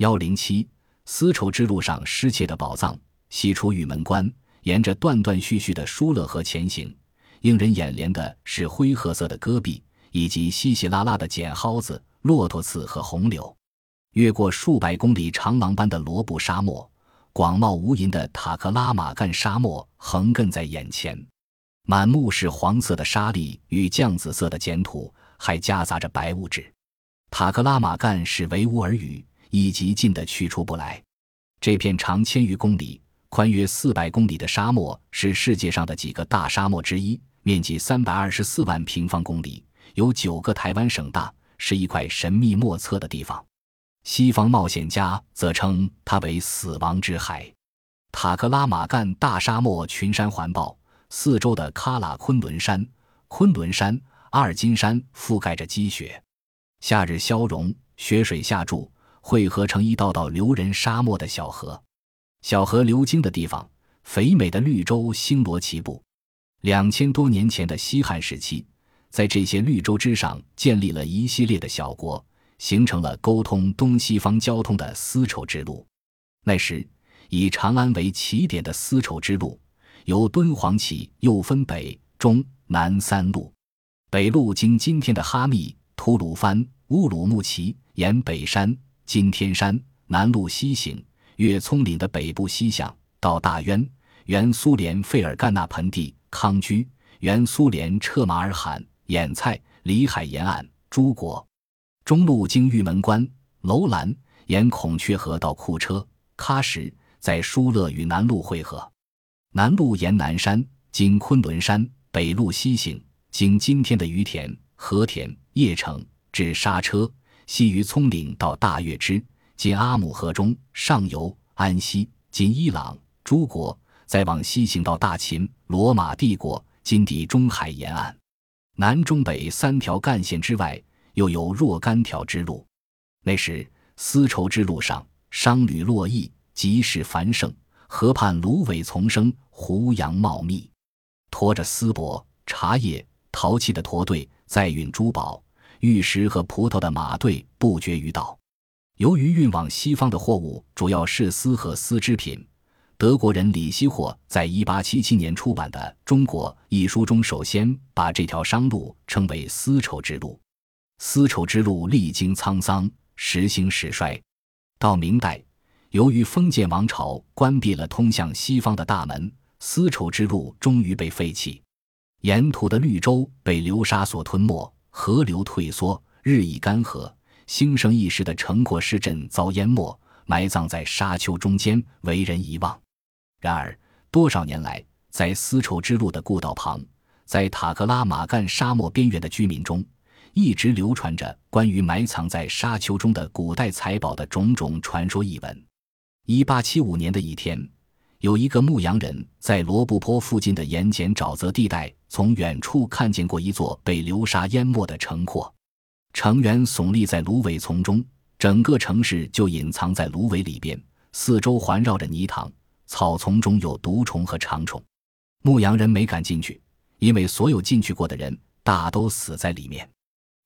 幺零七，丝绸之路上失窃的宝藏。西出玉门关，沿着断断续续的疏勒河前行，映人眼帘的是灰褐色的戈壁，以及稀稀拉拉的剪蒿子、骆驼刺和红柳。越过数百公里长廊般的罗布沙漠，广袤无垠的塔克拉玛干沙漠横亘在眼前，满目是黄色的沙砾与酱紫色的碱土，还夹杂着白物质。塔克拉玛干是维吾尔语，以及近的去除不来。这片长千余公里。宽约四百公里的沙漠是世界上的几个大沙漠之一，面积三百二十四万平方公里，有九个台湾省大，是一块神秘莫测的地方。西方冒险家则称它为“死亡之海”。塔克拉玛干大沙漠群山环抱，四周的喀喇昆仑山、昆仑山、阿尔金山覆盖着积雪，夏日消融，雪水下注，汇合成一道道流人沙漠的小河。小河流经的地方，肥美的绿洲星罗棋布。两千多年前的西汉时期，在这些绿洲之上建立了一系列的小国，形成了沟通东西方交通的丝绸之路。那时，以长安为起点的丝绸之路，由敦煌起，又分北、中、南三路。北路经今天的哈密、吐鲁番、乌鲁木齐，沿北山、今天山，南路西行。越葱岭的北部西向，到大渊，原苏联费尔干纳盆地、康居，原苏联彻马尔罕、眼菜、里海沿岸，诸国。中路经玉门关、楼兰，沿孔雀河到库车、喀什，在疏勒与南路汇合。南路沿南山，经昆仑山，北路西行，经今天的于田、和田、叶城，至沙车，西于葱岭到大月支。今阿姆河中上游安息，今伊朗、诸国，再往西行到大秦、罗马帝国，今地中海沿岸，南中北三条干线之外，又有若干条支路。那时丝绸之路上商旅络绎，集市繁盛，河畔芦苇丛生，胡杨茂密，驮着丝帛、茶叶、陶器的驼队，载运珠宝、玉石和葡萄的马队不绝于道。由于运往西方的货物主要是丝和丝织品，德国人李希霍在一八七七年出版的《中国》一书中，首先把这条商路称为丝绸之路。丝绸之路历经沧桑，时兴时衰。到明代，由于封建王朝关闭了通向西方的大门，丝绸之路终于被废弃。沿途的绿洲被流沙所吞没，河流退缩，日益干涸。兴盛一时的城廓市镇遭淹没，埋葬在沙丘中间，为人遗忘。然而，多少年来，在丝绸之路的故道旁，在塔克拉玛干沙漠边缘的居民中，一直流传着关于埋藏在沙丘中的古代财宝的种种传说异闻。一八七五年的一天，有一个牧羊人在罗布泊附近的盐碱沼泽地带，从远处看见过一座被流沙淹没的城廓。城垣耸立在芦苇丛中，整个城市就隐藏在芦苇里边，四周环绕着泥塘，草丛中有毒虫和长虫。牧羊人没敢进去，因为所有进去过的人大都死在里面。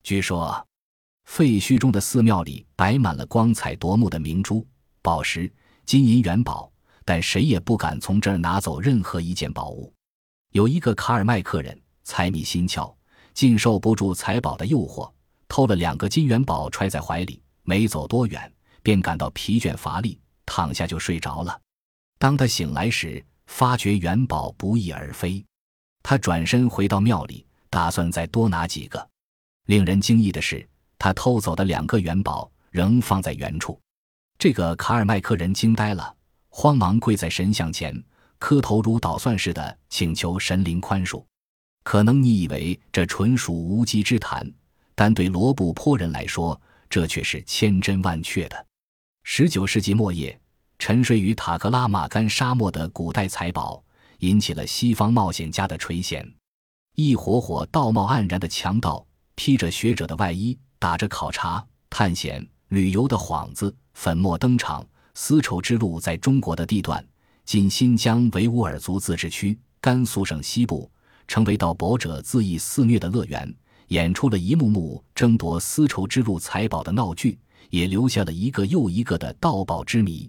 据说，废墟中的寺庙里摆满了光彩夺目的明珠、宝石、金银元宝，但谁也不敢从这儿拿走任何一件宝物。有一个卡尔麦克人，财迷心窍，竟受不住财宝的诱惑。偷了两个金元宝揣在怀里，没走多远，便感到疲倦乏力，躺下就睡着了。当他醒来时，发觉元宝不翼而飞。他转身回到庙里，打算再多拿几个。令人惊异的是，他偷走的两个元宝仍放在原处。这个卡尔麦克人惊呆了，慌忙跪在神像前，磕头如捣蒜似的请求神灵宽恕。可能你以为这纯属无稽之谈。但对罗布泊人来说，这却是千真万确的。十九世纪末叶，沉睡于塔克拉玛干沙漠的古代财宝，引起了西方冒险家的垂涎。一伙伙道貌岸然的强盗，披着学者的外衣，打着考察、探险、旅游的幌子，粉墨登场。丝绸之路在中国的地段，今新疆维吾尔族自治区、甘肃省西部，成为盗宝者恣意肆虐的乐园。演出了一幕幕争夺丝绸之路财宝的闹剧，也留下了一个又一个的盗宝之谜。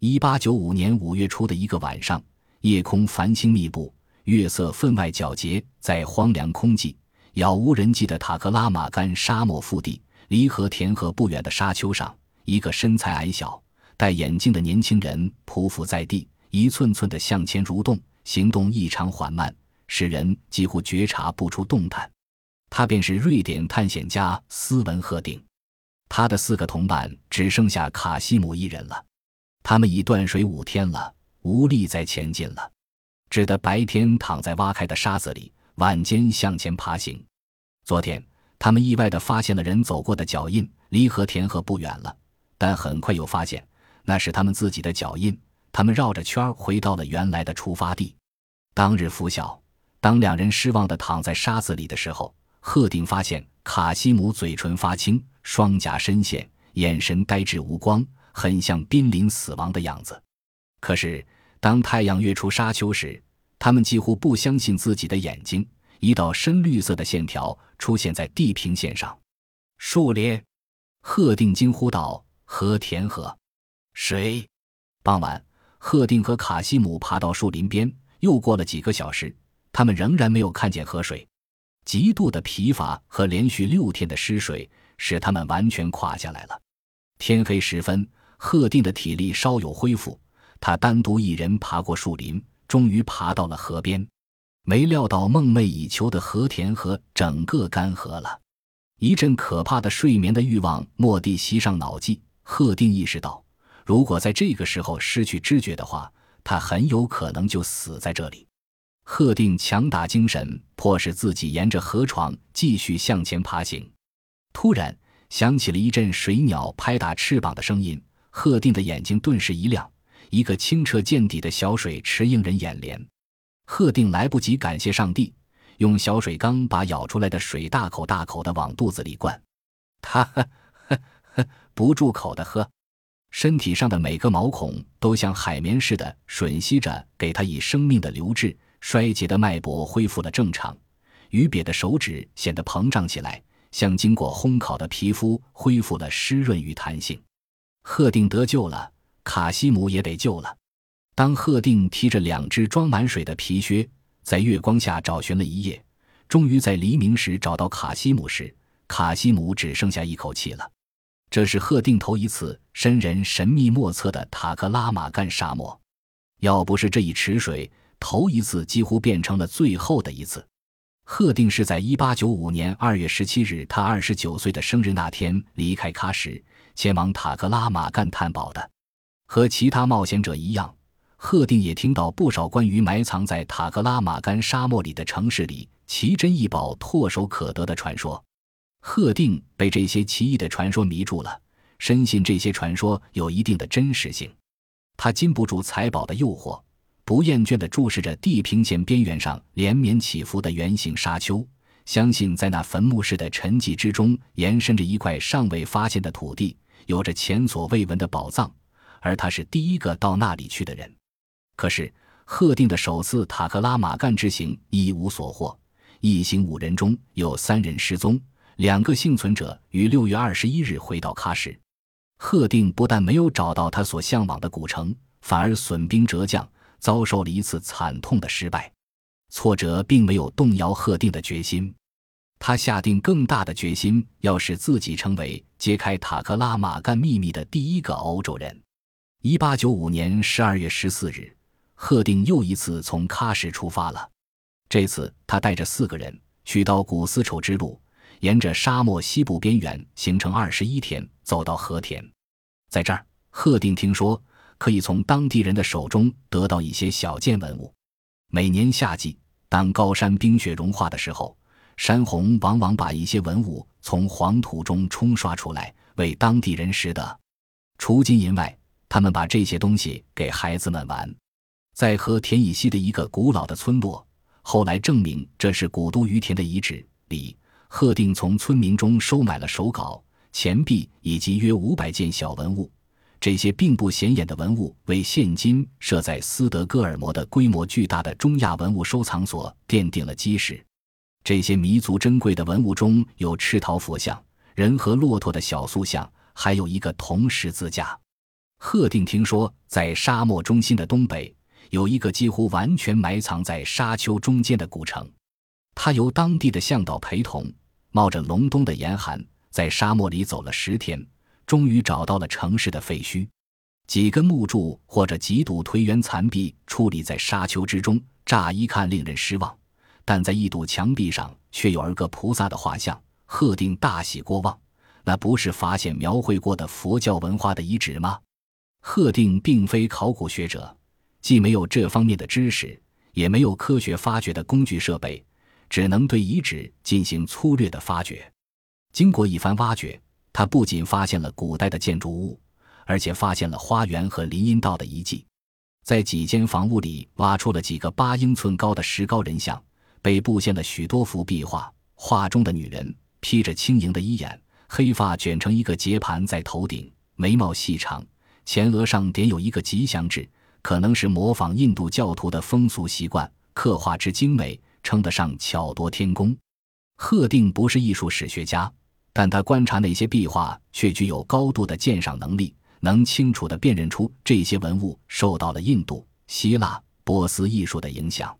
一八九五年五月初的一个晚上，夜空繁星密布，月色分外皎洁。在荒凉空寂、杳无人迹的塔克拉玛干沙漠腹地，离河田河不远的沙丘上，一个身材矮小、戴眼镜的年轻人匍匐在地，一寸寸地向前蠕动，行动异常缓慢，使人几乎觉察不出动弹。他便是瑞典探险家斯文赫定。他的四个同伴只剩下卡西姆一人了。他们已断水五天了，无力再前进了，只得白天躺在挖开的沙子里，晚间向前爬行。昨天，他们意外地发现了人走过的脚印，离河田河不远了，但很快又发现那是他们自己的脚印。他们绕着圈回到了原来的出发地。当日拂晓，当两人失望地躺在沙子里的时候，赫定发现卡西姆嘴唇发青，双颊深陷，眼神呆滞无光。很像濒临死亡的样子，可是当太阳跃出沙丘时，他们几乎不相信自己的眼睛。一道深绿色的线条出现在地平线上，树林。赫定惊呼道：“和田河，水。”傍晚，赫定和卡西姆爬到树林边。又过了几个小时，他们仍然没有看见河水。极度的疲乏和连续六天的失水使他们完全垮下来了。天黑时分。贺定的体力稍有恢复，他单独一人爬过树林，终于爬到了河边。没料到梦寐以求的和田河整个干涸了，一阵可怕的睡眠的欲望蓦地袭上脑际。贺定意识到，如果在这个时候失去知觉的话，他很有可能就死在这里。贺定强打精神，迫使自己沿着河床继续向前爬行。突然响起了一阵水鸟拍打翅膀的声音。贺定的眼睛顿时一亮，一个清澈见底的小水池映人眼帘。贺定来不及感谢上帝，用小水缸把舀出来的水大口大口的往肚子里灌。他呵呵呵不住口的喝，身体上的每个毛孔都像海绵似的吮吸着给他以生命的流质。衰竭的脉搏恢复了正常，鱼瘪的手指显得膨胀起来，像经过烘烤的皮肤恢复了湿润与弹性。赫定得救了，卡西姆也得救了。当赫定提着两只装满水的皮靴，在月光下找寻了一夜，终于在黎明时找到卡西姆时，卡西姆只剩下一口气了。这是赫定头一次深人神秘莫测的塔克拉玛干沙漠。要不是这一池水，头一次几乎变成了最后的一次。赫定是在一八九五年二月十七日，他二十九岁的生日那天离开喀什。前往塔克拉玛干探宝的，和其他冒险者一样，赫定也听到不少关于埋藏在塔克拉玛干沙漠里的城市里奇珍异宝唾手可得的传说。赫定被这些奇异的传说迷住了，深信这些传说有一定的真实性。他禁不住财宝的诱惑，不厌倦地注视着地平线边缘上连绵起伏的圆形沙丘，相信在那坟墓似的沉寂之中，延伸着一块尚未发现的土地。有着前所未闻的宝藏，而他是第一个到那里去的人。可是，贺定的首次塔克拉玛干之行一无所获，一行五人中有三人失踪，两个幸存者于六月二十一日回到喀什。贺定不但没有找到他所向往的古城，反而损兵折将，遭受了一次惨痛的失败。挫折并没有动摇贺定的决心。他下定更大的决心，要使自己成为揭开塔克拉玛干秘密的第一个欧洲人。一八九五年十二月十四日，赫定又一次从喀什出发了。这次他带着四个人，去到古丝绸之路，沿着沙漠西部边缘行程二十一天，走到和田。在这儿，赫定听说可以从当地人的手中得到一些小件文物。每年夏季，当高山冰雪融化的时候。山洪往往把一些文物从黄土中冲刷出来，为当地人拾得。除金银外，他们把这些东西给孩子们玩。在和田以西的一个古老的村落，后来证明这是古都于田的遗址里，贺定从村民中收买了手稿、钱币以及约五百件小文物。这些并不显眼的文物，为现今设在斯德哥尔摩的规模巨大的中亚文物收藏所奠定了基石。这些弥足珍贵的文物中有赤陶佛像、人和骆驼的小塑像，还有一个铜十字架。贺定听说，在沙漠中心的东北有一个几乎完全埋藏在沙丘中间的古城。他由当地的向导陪同，冒着隆冬的严寒，在沙漠里走了十天，终于找到了城市的废墟。几根木柱或者几堵颓垣残壁矗立在沙丘之中，乍一看令人失望。但在一堵墙壁上却有儿个菩萨的画像，贺定大喜过望。那不是发现描绘过的佛教文化的遗址吗？贺定并非考古学者，既没有这方面的知识，也没有科学发掘的工具设备，只能对遗址进行粗略的发掘。经过一番挖掘，他不仅发现了古代的建筑物，而且发现了花园和林荫道的遗迹。在几间房屋里挖出了几个八英寸高的石膏人像，被布现了许多幅壁画。画中的女人披着轻盈的衣眼，黑发卷成一个结盘在头顶，眉毛细长。前额上点有一个吉祥痣，可能是模仿印度教徒的风俗习惯，刻画之精美，称得上巧夺天工。贺定不是艺术史学家，但他观察那些壁画却具有高度的鉴赏能力，能清楚地辨认出这些文物受到了印度、希腊、波斯艺术的影响。